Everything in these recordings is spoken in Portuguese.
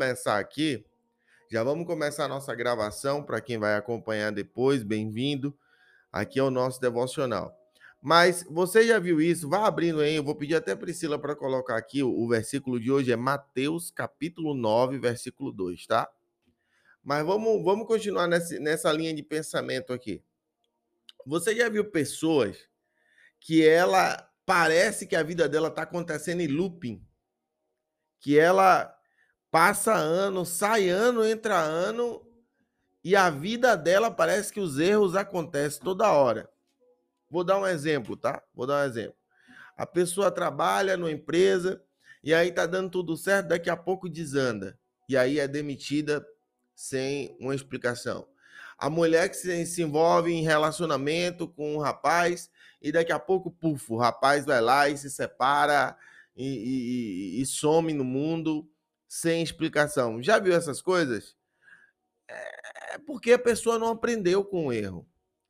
começar aqui. Já vamos começar a nossa gravação para quem vai acompanhar depois. Bem-vindo. Aqui é o nosso devocional. Mas você já viu isso? Vá abrindo aí. Eu vou pedir até a Priscila para colocar aqui. O, o versículo de hoje é Mateus, capítulo 9, versículo 2, tá? Mas vamos, vamos continuar nessa, nessa linha de pensamento aqui. Você já viu pessoas que ela parece que a vida dela está acontecendo em looping? Que ela passa ano, sai ano, entra ano, e a vida dela parece que os erros acontecem toda hora. Vou dar um exemplo, tá? Vou dar um exemplo. A pessoa trabalha numa empresa e aí tá dando tudo certo, daqui a pouco desanda. E aí é demitida sem uma explicação. A mulher que se, envolve em relacionamento com um rapaz e daqui a pouco, puf, o rapaz vai lá e se separa e, e, e some no mundo sem explicação. Já viu essas coisas? É porque a pessoa não aprendeu com o erro.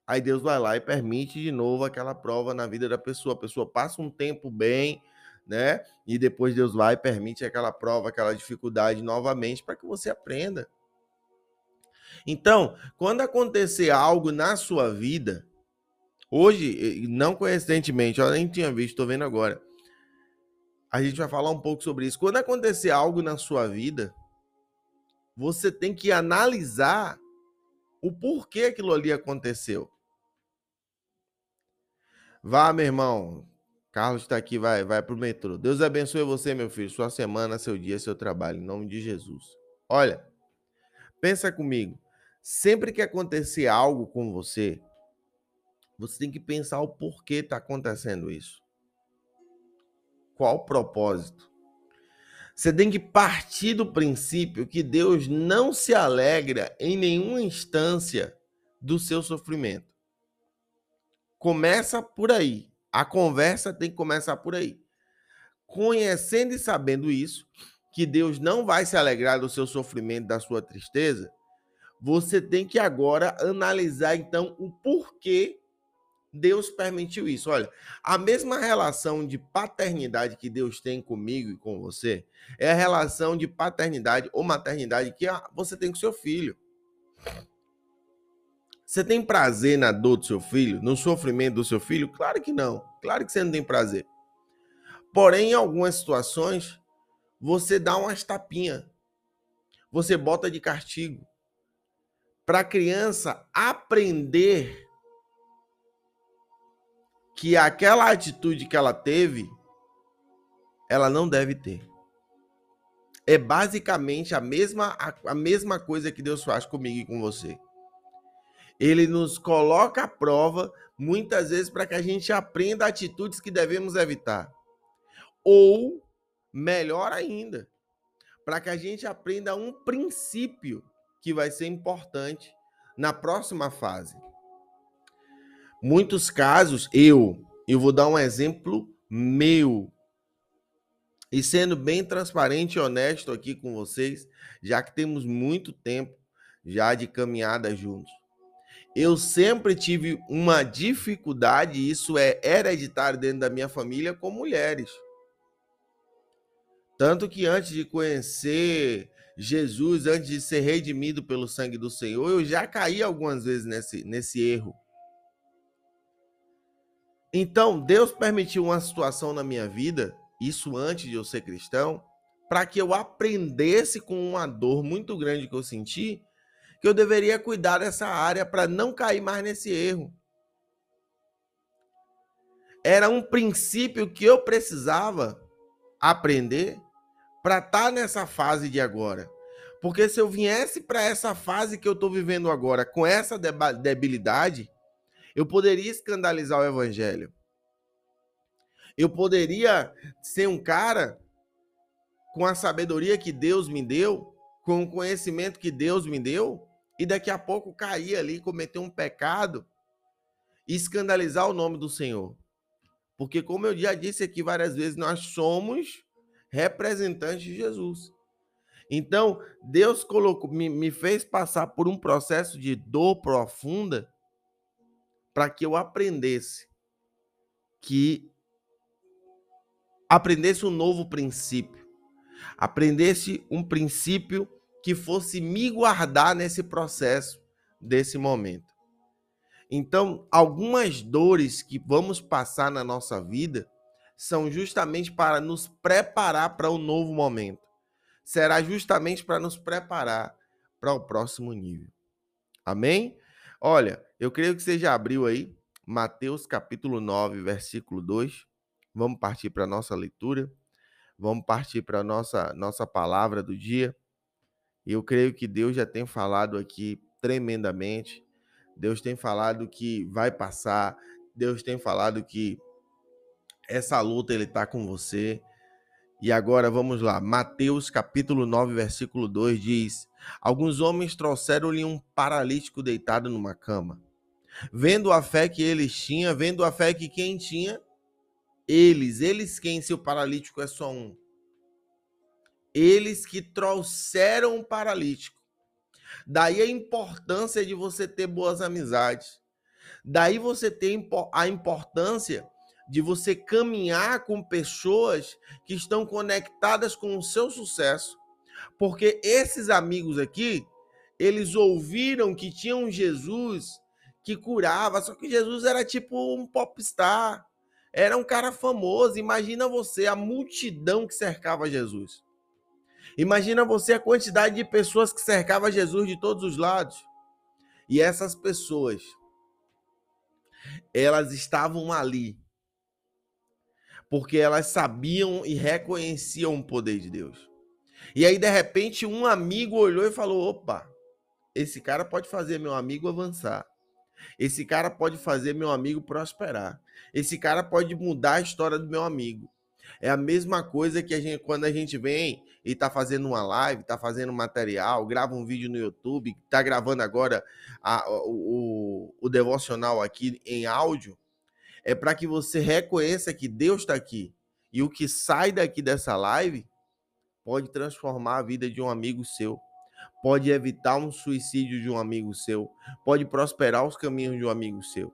Aí Deus vai lá e permite de novo aquela prova na vida da pessoa. A pessoa passa um tempo bem, né? E depois Deus vai e permite aquela prova, aquela dificuldade novamente para que você aprenda. Então, quando acontecer algo na sua vida, hoje, não coincidentemente, eu nem tinha visto, estou vendo agora a gente vai falar um pouco sobre isso. Quando acontecer algo na sua vida, você tem que analisar o porquê aquilo ali aconteceu. Vá, meu irmão. Carlos está aqui, vai, vai para o metrô. Deus abençoe você, meu filho, sua semana, seu dia, seu trabalho, em nome de Jesus. Olha, pensa comigo. Sempre que acontecer algo com você, você tem que pensar o porquê está acontecendo isso. Qual propósito? Você tem que partir do princípio que Deus não se alegra em nenhuma instância do seu sofrimento. Começa por aí. A conversa tem que começar por aí. Conhecendo e sabendo isso, que Deus não vai se alegrar do seu sofrimento, da sua tristeza, você tem que agora analisar então o porquê Deus permitiu isso. Olha, a mesma relação de paternidade que Deus tem comigo e com você é a relação de paternidade ou maternidade que você tem com seu filho. Você tem prazer na dor do seu filho, no sofrimento do seu filho? Claro que não. Claro que você não tem prazer. Porém, em algumas situações, você dá umas tapinhas. Você bota de castigo. Para a criança aprender que aquela atitude que ela teve, ela não deve ter. É basicamente a mesma, a, mesma coisa que Deus faz comigo e com você. Ele nos coloca à prova, muitas vezes, para que a gente aprenda atitudes que devemos evitar. Ou, melhor ainda, para que a gente aprenda um princípio que vai ser importante na próxima fase. Muitos casos, eu, eu vou dar um exemplo meu. E sendo bem transparente e honesto aqui com vocês, já que temos muito tempo já de caminhada juntos. Eu sempre tive uma dificuldade, isso é hereditário dentro da minha família, com mulheres. Tanto que antes de conhecer Jesus, antes de ser redimido pelo sangue do Senhor, eu já caí algumas vezes nesse, nesse erro. Então, Deus permitiu uma situação na minha vida, isso antes de eu ser cristão, para que eu aprendesse com uma dor muito grande que eu senti, que eu deveria cuidar dessa área para não cair mais nesse erro. Era um princípio que eu precisava aprender para estar tá nessa fase de agora. Porque se eu viesse para essa fase que eu estou vivendo agora com essa debilidade, eu poderia escandalizar o evangelho. Eu poderia ser um cara com a sabedoria que Deus me deu, com o conhecimento que Deus me deu, e daqui a pouco cair ali, cometer um pecado e escandalizar o nome do Senhor. Porque, como eu já disse aqui várias vezes, nós somos representantes de Jesus. Então, Deus colocou, me, me fez passar por um processo de dor profunda para que eu aprendesse que aprendesse um novo princípio. aprendesse um princípio que fosse me guardar nesse processo, desse momento. Então, algumas dores que vamos passar na nossa vida são justamente para nos preparar para o um novo momento. Será justamente para nos preparar para o próximo nível. Amém? Olha, eu creio que você já abriu aí Mateus capítulo 9, versículo 2. Vamos partir para a nossa leitura. Vamos partir para a nossa, nossa palavra do dia. Eu creio que Deus já tem falado aqui tremendamente. Deus tem falado que vai passar. Deus tem falado que essa luta ele está com você. E agora vamos lá. Mateus capítulo 9, versículo 2 diz: Alguns homens trouxeram-lhe um paralítico deitado numa cama. Vendo a fé que eles tinham, vendo a fé que quem tinha, eles, eles quem se o paralítico é só um. Eles que trouxeram o paralítico. Daí a importância de você ter boas amizades. Daí você tem a importância de você caminhar com pessoas que estão conectadas com o seu sucesso. Porque esses amigos aqui, eles ouviram que tinha um Jesus que curava, só que Jesus era tipo um popstar, era um cara famoso. Imagina você, a multidão que cercava Jesus. Imagina você a quantidade de pessoas que cercava Jesus de todos os lados. E essas pessoas, elas estavam ali porque elas sabiam e reconheciam o poder de Deus. E aí, de repente, um amigo olhou e falou: opa, esse cara pode fazer meu amigo avançar. Esse cara pode fazer meu amigo prosperar. Esse cara pode mudar a história do meu amigo. É a mesma coisa que a gente, quando a gente vem e tá fazendo uma live, tá fazendo material, grava um vídeo no YouTube, tá gravando agora a, o, o, o devocional aqui em áudio é para que você reconheça que Deus está aqui. E o que sai daqui dessa live pode transformar a vida de um amigo seu, pode evitar um suicídio de um amigo seu, pode prosperar os caminhos de um amigo seu.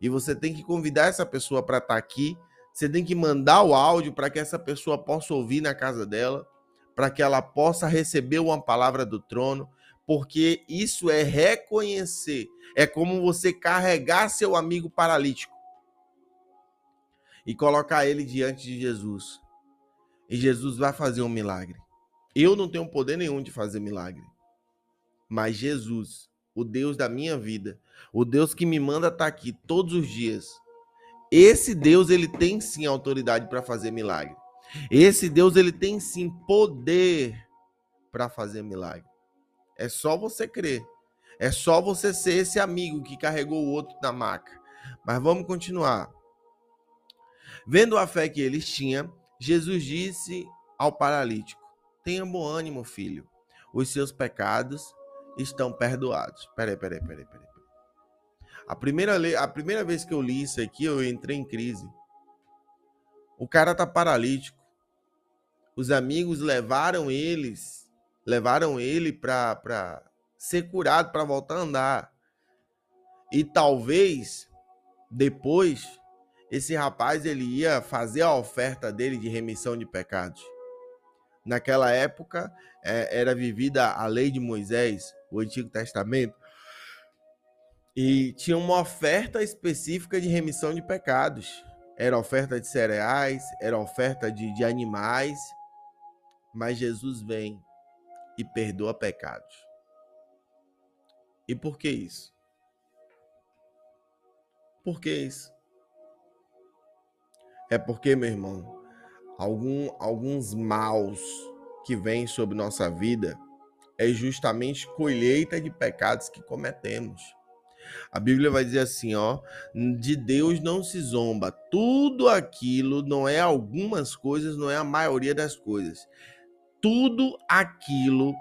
E você tem que convidar essa pessoa para estar tá aqui, você tem que mandar o áudio para que essa pessoa possa ouvir na casa dela, para que ela possa receber uma palavra do trono, porque isso é reconhecer, é como você carregar seu amigo paralítico e colocar ele diante de Jesus. E Jesus vai fazer um milagre. Eu não tenho poder nenhum de fazer milagre. Mas Jesus, o Deus da minha vida, o Deus que me manda estar aqui todos os dias, esse Deus ele tem sim autoridade para fazer milagre. Esse Deus ele tem sim poder para fazer milagre. É só você crer. É só você ser esse amigo que carregou o outro na maca. Mas vamos continuar. Vendo a fé que eles tinham, Jesus disse ao paralítico: Tenha bom ânimo, filho. Os seus pecados estão perdoados. Peraí, peraí, peraí, peraí. A primeira, a primeira vez que eu li isso aqui, eu entrei em crise. O cara tá paralítico. Os amigos levaram eles, levaram ele para ser curado, para voltar a andar. E talvez depois esse rapaz ele ia fazer a oferta dele de remissão de pecados. Naquela época é, era vivida a lei de Moisés, o Antigo Testamento, e tinha uma oferta específica de remissão de pecados. Era oferta de cereais, era oferta de, de animais, mas Jesus vem e perdoa pecados. E por que isso? Por que isso? É porque, meu irmão, algum, alguns maus que vêm sobre nossa vida é justamente colheita de pecados que cometemos. A Bíblia vai dizer assim, ó, de Deus não se zomba. Tudo aquilo não é algumas coisas, não é a maioria das coisas. Tudo aquilo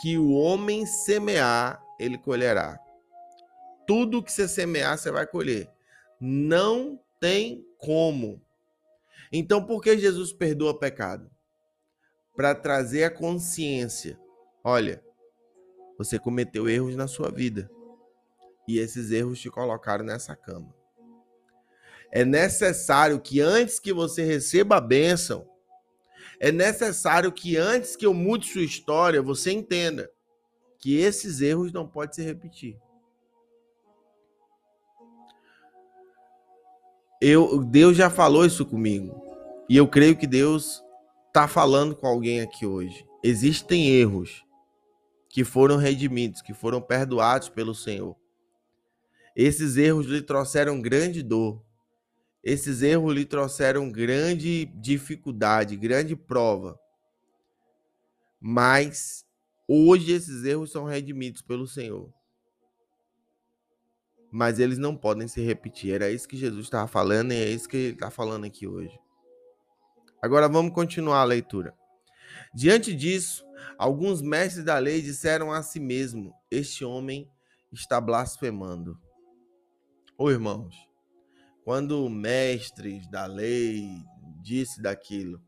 que o homem semear, ele colherá. Tudo que você semear, você vai colher. Não tem como. Então, por que Jesus perdoa pecado? Para trazer a consciência. Olha, você cometeu erros na sua vida. E esses erros te colocaram nessa cama. É necessário que antes que você receba a bênção, é necessário que antes que eu mude sua história, você entenda que esses erros não podem se repetir. Eu, Deus já falou isso comigo. E eu creio que Deus está falando com alguém aqui hoje. Existem erros que foram redimidos, que foram perdoados pelo Senhor. Esses erros lhe trouxeram grande dor. Esses erros lhe trouxeram grande dificuldade, grande prova. Mas hoje esses erros são redimidos pelo Senhor mas eles não podem se repetir. Era isso que Jesus estava falando e é isso que ele está falando aqui hoje. Agora vamos continuar a leitura. Diante disso, alguns mestres da lei disseram a si mesmo: Este homem está blasfemando. Ô irmãos, quando mestres da lei disse daquilo,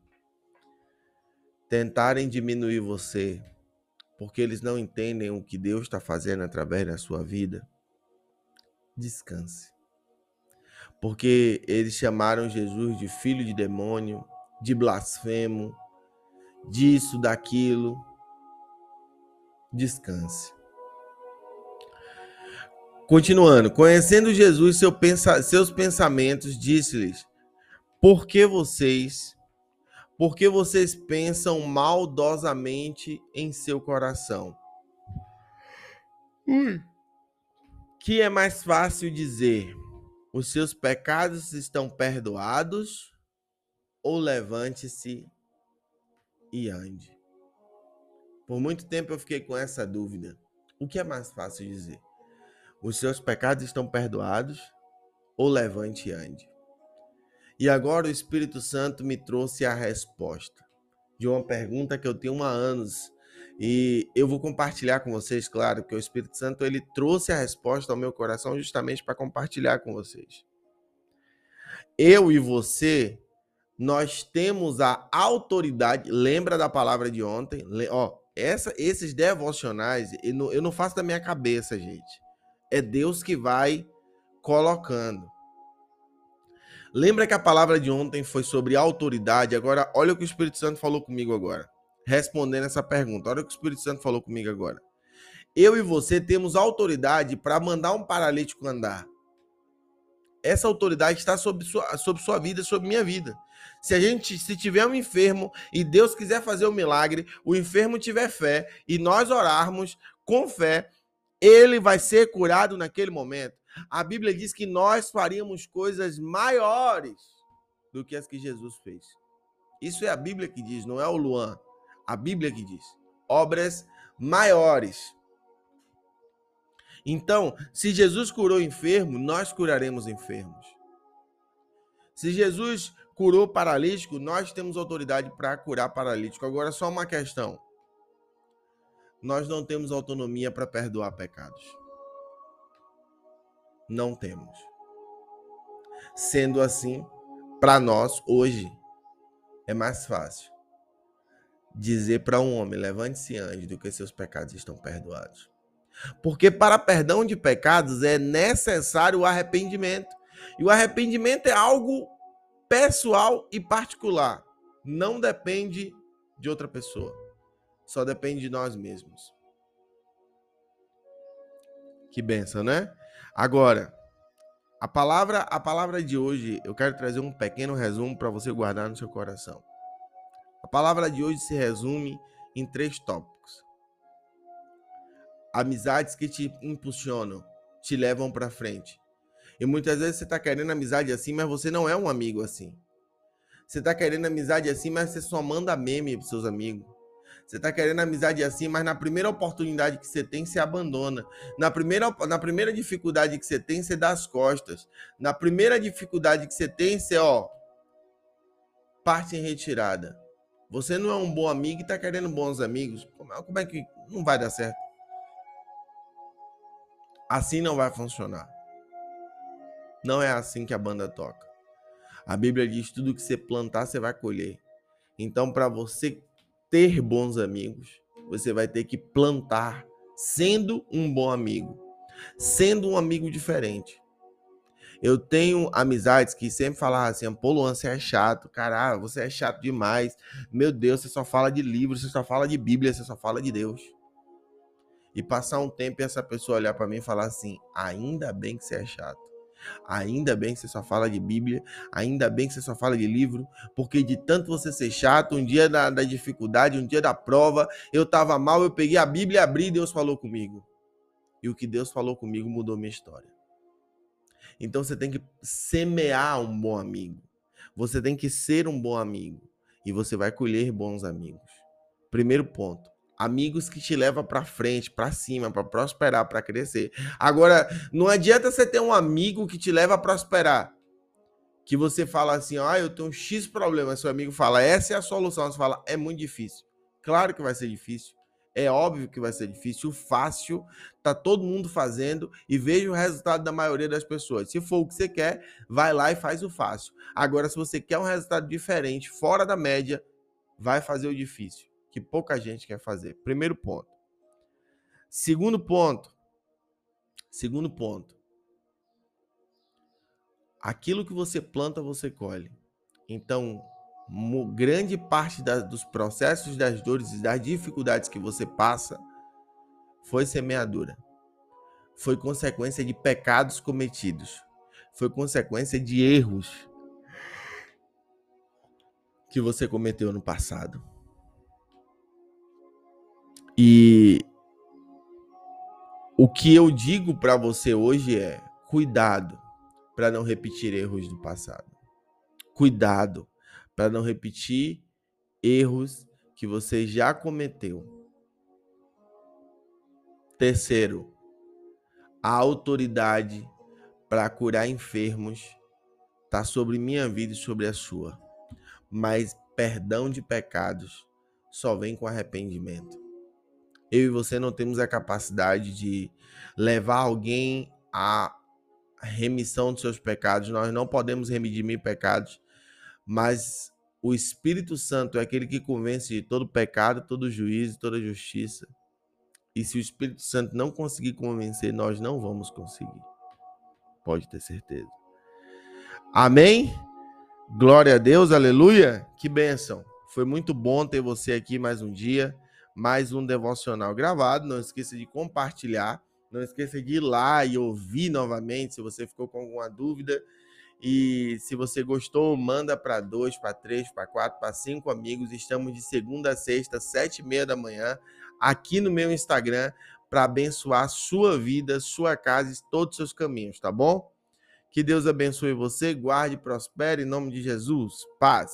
tentarem diminuir você, porque eles não entendem o que Deus está fazendo através da sua vida, descanse. Porque eles chamaram Jesus de filho de demônio, de blasfemo, disso, daquilo. Descanse. Continuando, conhecendo Jesus, seu pensa, seus pensamentos, disse-lhes: Por que vocês, por que vocês pensam maldosamente em seu coração? Ui que é mais fácil dizer: os seus pecados estão perdoados, ou levante-se e ande? Por muito tempo eu fiquei com essa dúvida. O que é mais fácil dizer? Os seus pecados estão perdoados, ou levante e ande? E agora o Espírito Santo me trouxe a resposta de uma pergunta que eu tenho há anos e eu vou compartilhar com vocês, claro, que o Espírito Santo ele trouxe a resposta ao meu coração justamente para compartilhar com vocês. Eu e você, nós temos a autoridade. Lembra da palavra de ontem? Ó, essa, esses devocionais eu não, eu não faço da minha cabeça, gente. É Deus que vai colocando. Lembra que a palavra de ontem foi sobre autoridade? Agora, olha o que o Espírito Santo falou comigo agora respondendo essa pergunta. Olha o que o Espírito Santo falou comigo agora. Eu e você temos autoridade para mandar um paralítico andar. Essa autoridade está sobre sua, sobre sua vida, sobre minha vida. Se a gente, se tiver um enfermo e Deus quiser fazer um milagre, o enfermo tiver fé e nós orarmos com fé, ele vai ser curado naquele momento. A Bíblia diz que nós faríamos coisas maiores do que as que Jesus fez. Isso é a Bíblia que diz, não é o Luan. A Bíblia que diz: obras maiores. Então, se Jesus curou enfermo, nós curaremos enfermos. Se Jesus curou paralítico, nós temos autoridade para curar paralítico. Agora, só uma questão: nós não temos autonomia para perdoar pecados. Não temos. Sendo assim, para nós, hoje, é mais fácil dizer para um homem: levante-se antes do que seus pecados estão perdoados. Porque para perdão de pecados é necessário o arrependimento. E o arrependimento é algo pessoal e particular. Não depende de outra pessoa. Só depende de nós mesmos. Que benção, né? Agora, a palavra, a palavra de hoje, eu quero trazer um pequeno resumo para você guardar no seu coração. A palavra de hoje se resume em três tópicos: amizades que te impulsionam, te levam para frente. E muitas vezes você está querendo amizade assim, mas você não é um amigo assim. Você está querendo amizade assim, mas você só manda meme para seus amigos. Você está querendo amizade assim, mas na primeira oportunidade que você tem, você abandona. Na primeira, na primeira dificuldade que você tem, você dá as costas. Na primeira dificuldade que você tem, você, ó, parte em retirada. Você não é um bom amigo e está querendo bons amigos. Como é que não vai dar certo? Assim não vai funcionar. Não é assim que a banda toca. A Bíblia diz: tudo que você plantar, você vai colher. Então, para você ter bons amigos, você vai ter que plantar sendo um bom amigo, sendo um amigo diferente. Eu tenho amizades que sempre falavam assim: pô, Luan, você é chato, caralho, você é chato demais. Meu Deus, você só fala de livros, você só fala de Bíblia, você só fala de Deus. E passar um tempo e essa pessoa olhar para mim e falar assim: ainda bem que você é chato. Ainda bem que você só fala de Bíblia, ainda bem que você só fala de livro, porque de tanto você ser chato, um dia da, da dificuldade, um dia da prova, eu estava mal, eu peguei a Bíblia, abri e Deus falou comigo. E o que Deus falou comigo mudou minha história. Então você tem que semear um bom amigo. Você tem que ser um bom amigo. E você vai colher bons amigos. Primeiro ponto. Amigos que te levam para frente, para cima, para prosperar, para crescer. Agora, não adianta você ter um amigo que te leva a prosperar. Que você fala assim, ah, eu tenho um X problema. Seu amigo fala, essa é a solução. Você fala, é muito difícil. Claro que vai ser difícil. É óbvio que vai ser difícil. Fácil tá todo mundo fazendo e veja o resultado da maioria das pessoas. Se for o que você quer, vai lá e faz o fácil. Agora, se você quer um resultado diferente, fora da média, vai fazer o difícil que pouca gente quer fazer. Primeiro ponto. Segundo ponto. Segundo ponto. Aquilo que você planta, você colhe. Então, grande parte da, dos processos, das dores e das dificuldades que você passa foi semeadura. Foi consequência de pecados cometidos. Foi consequência de erros que você cometeu no passado. E o que eu digo para você hoje é: cuidado para não repetir erros do passado. Cuidado para não repetir erros que você já cometeu. Terceiro, a autoridade para curar enfermos está sobre minha vida e sobre a sua. Mas perdão de pecados só vem com arrependimento eu e você não temos a capacidade de levar alguém à remissão dos seus pecados, nós não podemos remedimir pecados, mas o Espírito Santo é aquele que convence de todo pecado, todo juízo, toda justiça. E se o Espírito Santo não conseguir convencer, nós não vamos conseguir. Pode ter certeza. Amém? Glória a Deus, aleluia. Que bênção. Foi muito bom ter você aqui mais um dia mais um devocional gravado. Não esqueça de compartilhar. Não esqueça de ir lá e ouvir novamente se você ficou com alguma dúvida. E se você gostou, manda para dois, para três, para quatro, para cinco amigos. Estamos de segunda a sexta, sete e meia da manhã, aqui no meu Instagram, para abençoar sua vida, sua casa e todos os seus caminhos, tá bom? Que Deus abençoe você, guarde e prospere em nome de Jesus. Paz.